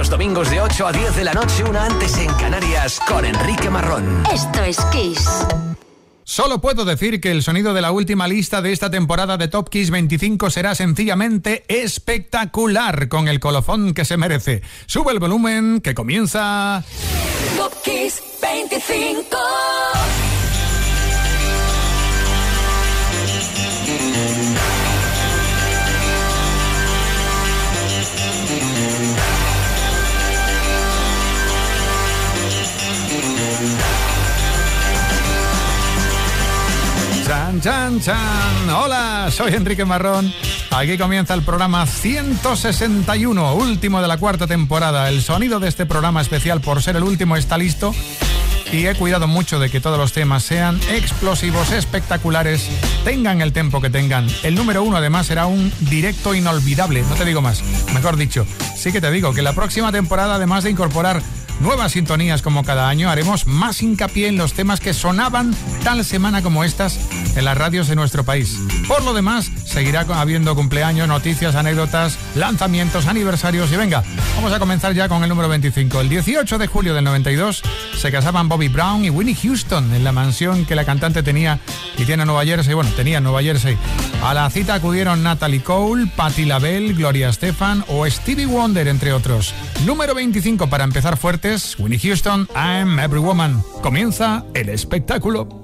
los domingos de 8 a 10 de la noche, una antes en Canarias, con Enrique Marrón. Esto es Kiss. Solo puedo decir que el sonido de la última lista de esta temporada de Top Kiss 25 será sencillamente espectacular con el colofón que se merece. Sube el volumen que comienza... Top Kiss 25. Chan, chan. Hola, soy Enrique Marrón. Aquí comienza el programa 161, último de la cuarta temporada. El sonido de este programa especial por ser el último está listo y he cuidado mucho de que todos los temas sean explosivos, espectaculares, tengan el tempo que tengan. El número uno además será un directo inolvidable, no te digo más, mejor dicho. Sí que te digo que la próxima temporada, además de incorporar nuevas sintonías como cada año, haremos más hincapié en los temas que sonaban tal semana como estas en las radios de nuestro país. Por lo demás, seguirá habiendo cumpleaños, noticias, anécdotas, lanzamientos, aniversarios y venga, vamos a comenzar ya con el número 25. El 18 de julio del 92 se casaban Bobby Brown y Winnie Houston en la mansión que la cantante tenía y tiene en Nueva Jersey, bueno, tenía en Nueva Jersey. A la cita acudieron Natalie Cole, Patti LaBelle, Gloria Stefan o Stevie Wonder, entre otros. Número 25 para empezar fuertes, Winnie Houston, I'm Every Woman. Comienza el espectáculo.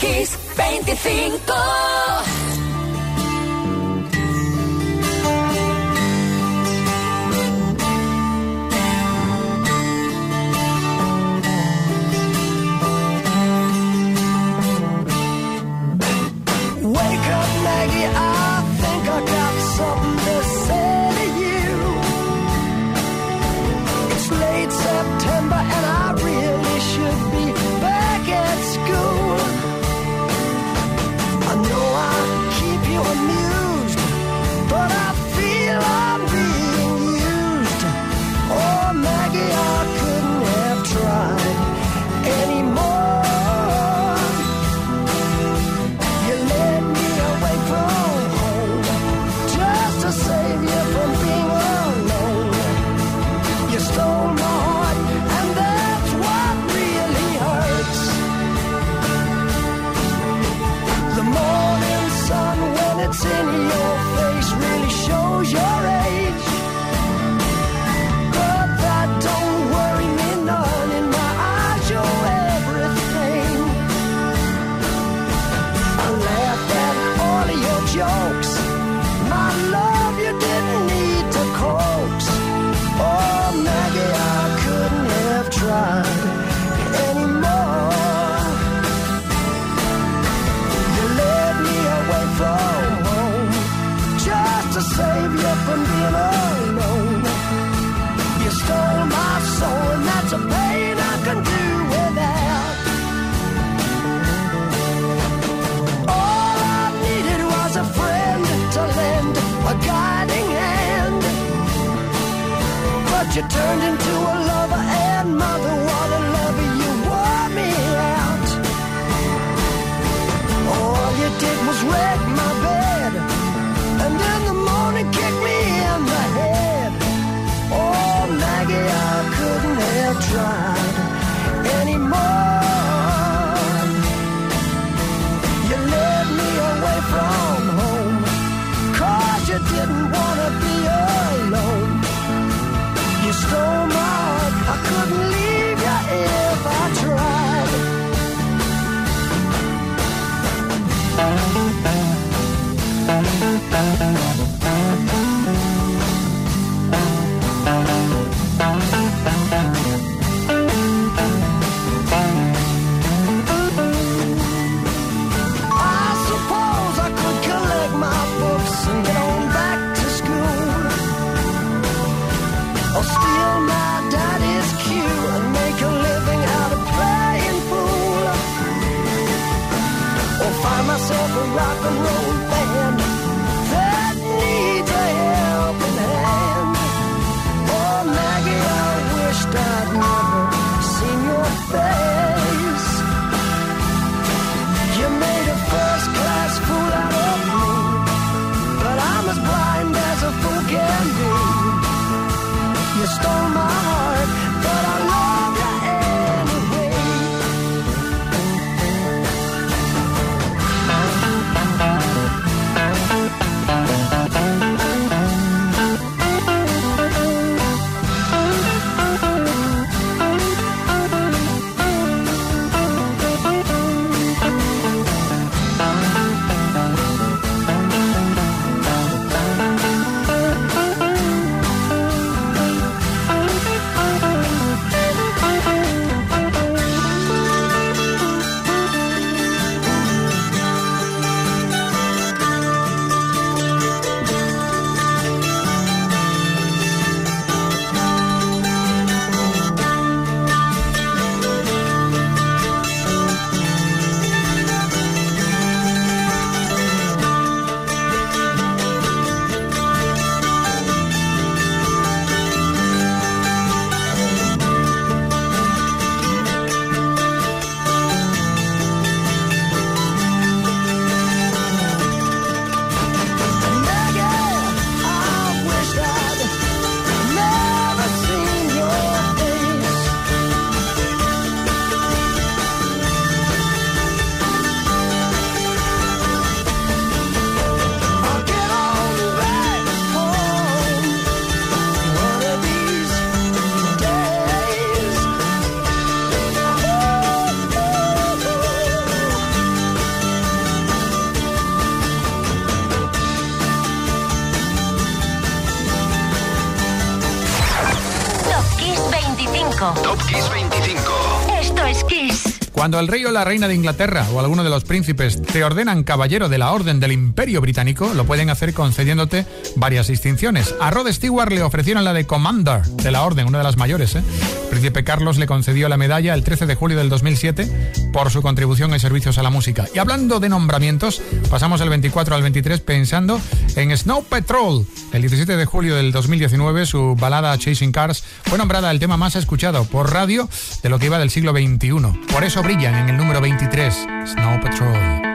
Kiss 25. You turned into a Cuando el rey o la reina de Inglaterra o alguno de los príncipes te ordenan caballero de la Orden del Imperio Británico, lo pueden hacer concediéndote varias distinciones. A Rod Stewart le ofrecieron la de Commander de la Orden, una de las mayores. ¿eh? Príncipe Carlos le concedió la medalla el 13 de julio del 2007 por su contribución en servicios a la música. Y hablando de nombramientos, pasamos el 24 al 23 pensando en Snow Patrol. El 17 de julio del 2019, su balada Chasing Cars fue nombrada el tema más escuchado por radio de lo que iba del siglo XXI. Por eso brillan en el número 23, Snow Patrol.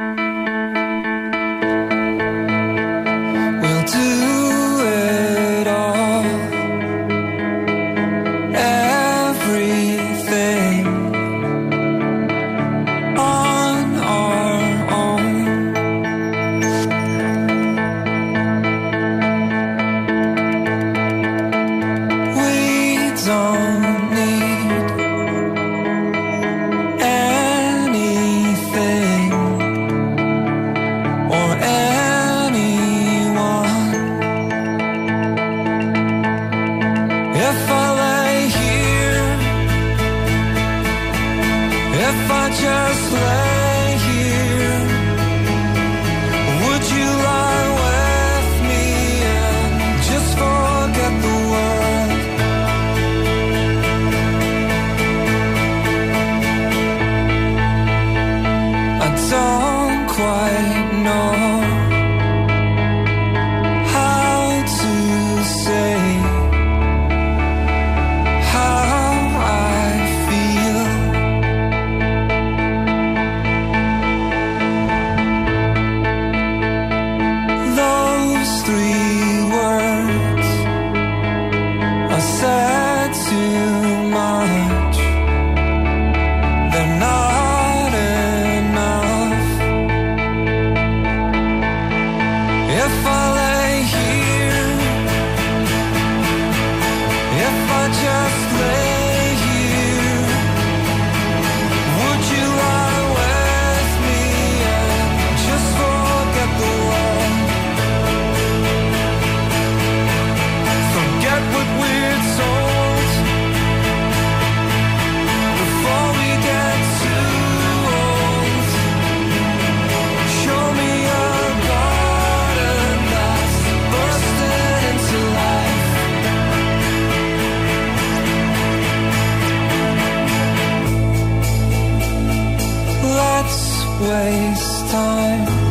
waste time.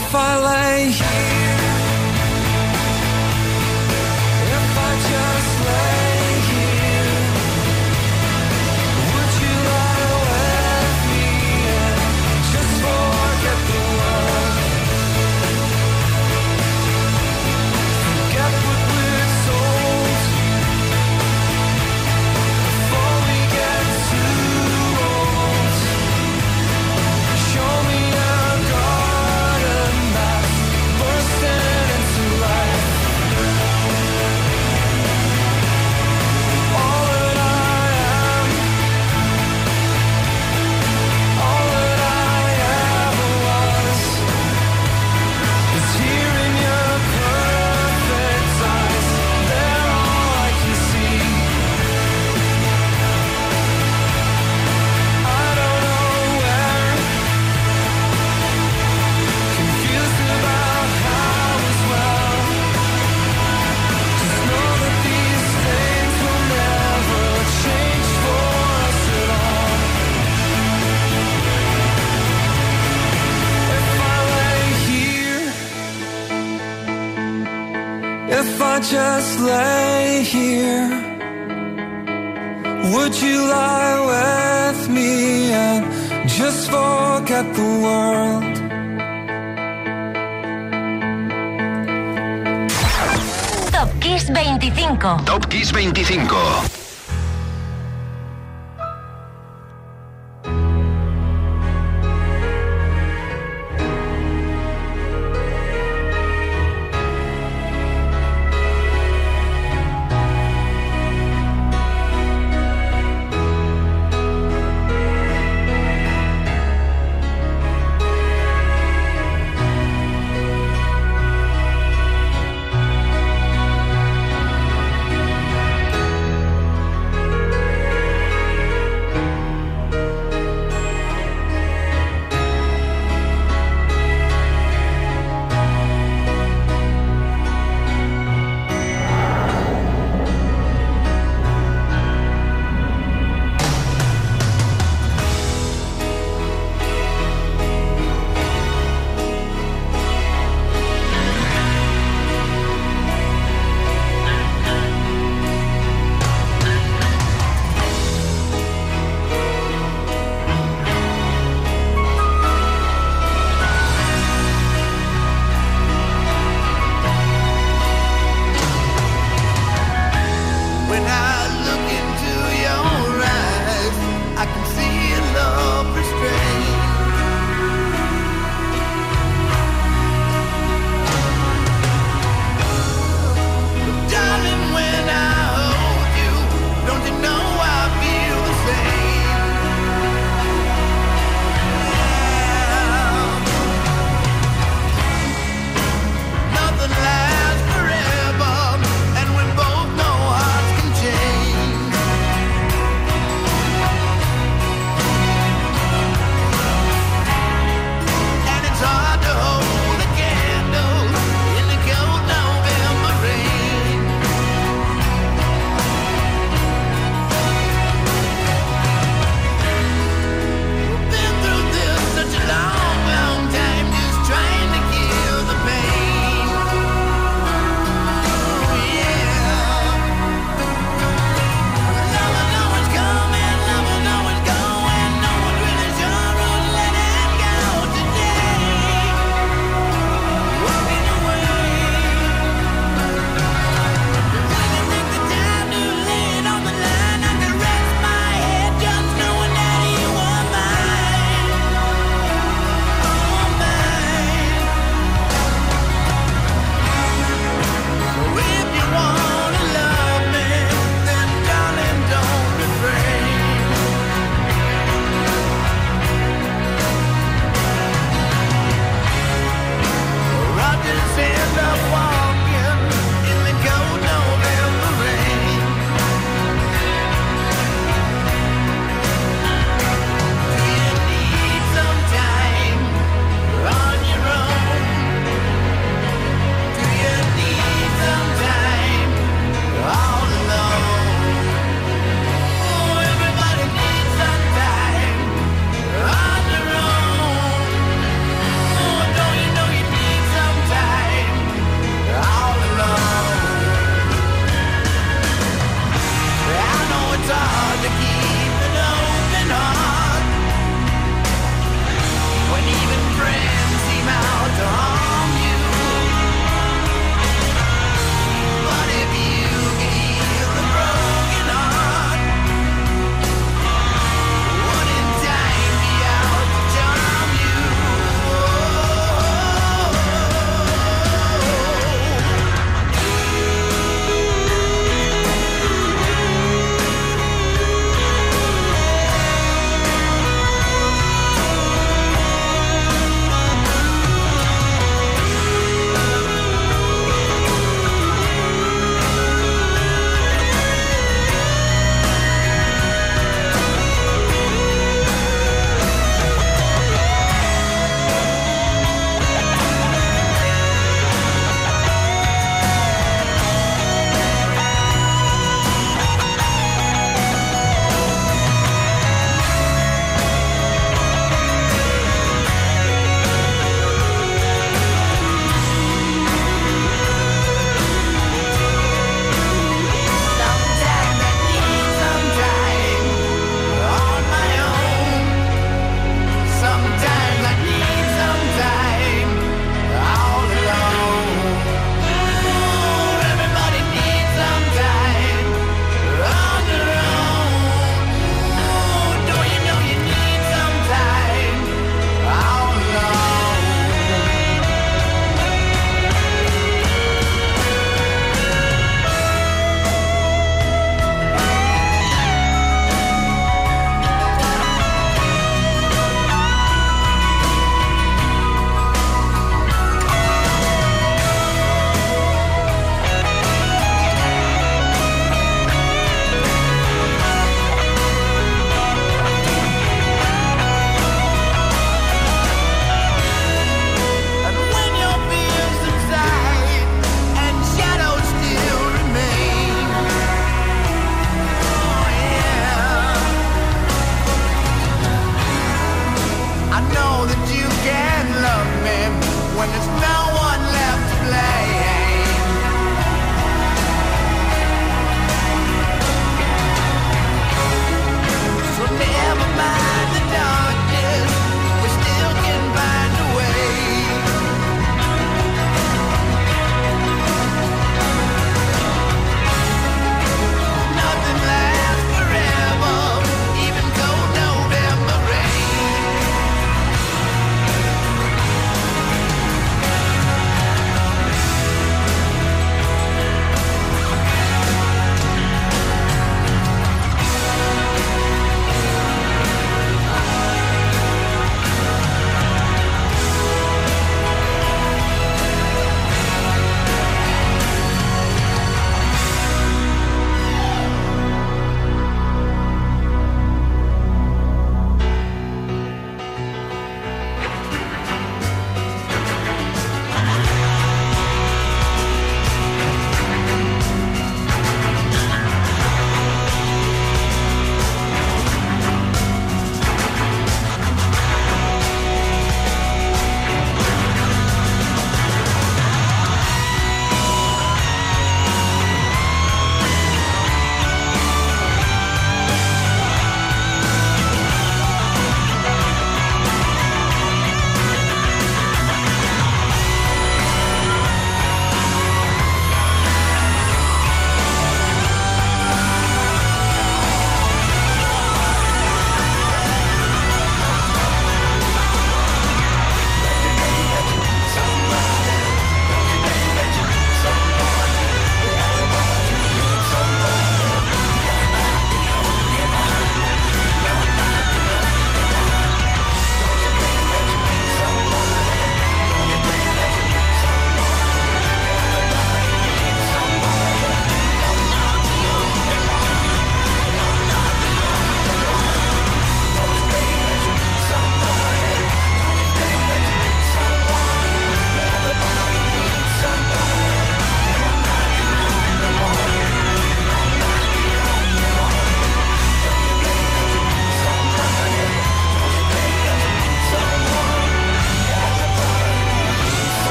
if I lay just lay here? Would you lie with me and just forget the world? Top Kiss 25. Top Kiss 25.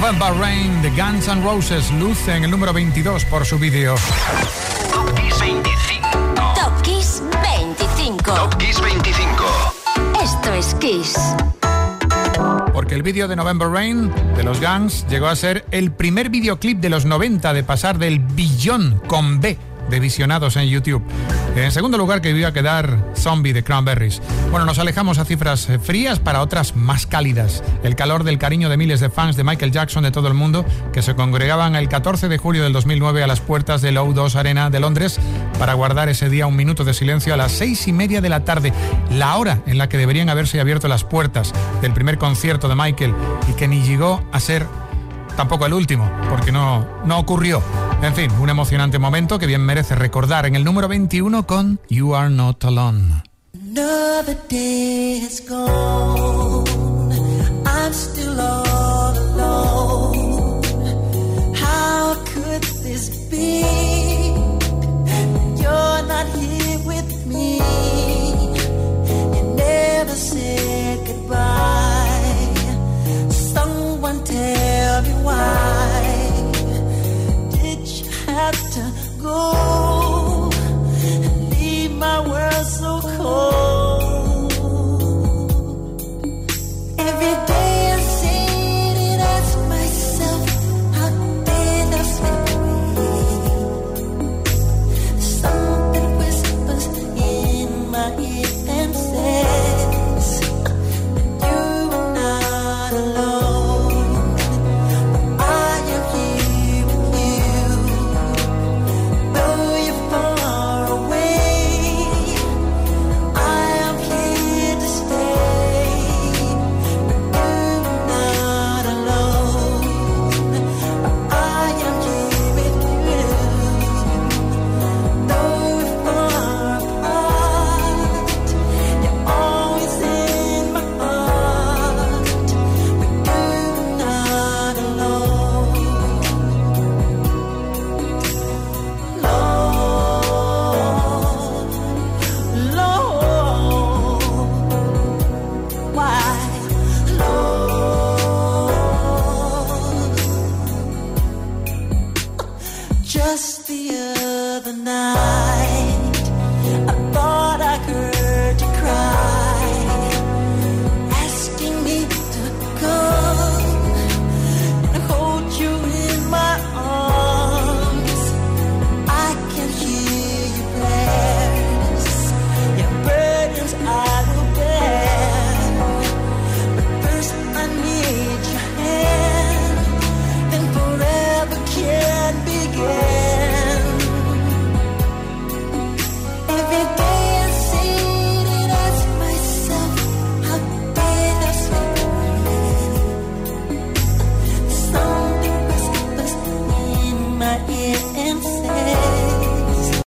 November Rain de Guns N' Roses luce en el número 22 por su vídeo. Top Kiss 25. Top Kiss 25. Top Kiss 25. Esto es Kiss. Porque el vídeo de November Rain de los Guns llegó a ser el primer videoclip de los 90 de pasar del billón con B de visionados en YouTube. En segundo lugar, que iba a quedar Zombie de Cranberries. Bueno, nos alejamos a cifras eh, frías para otras más cálidas. El calor del cariño de miles de fans de Michael Jackson de todo el mundo que se congregaban el 14 de julio del 2009 a las puertas del O2 Arena de Londres para guardar ese día un minuto de silencio a las seis y media de la tarde, la hora en la que deberían haberse abierto las puertas del primer concierto de Michael y que ni llegó a ser tampoco el último, porque no, no ocurrió. En fin, un emocionante momento que bien merece recordar en el número 21 con You Are Not Alone. Another day has gone. I'm still all alone. How could this be? You're not here with me. You never said goodbye. Oh.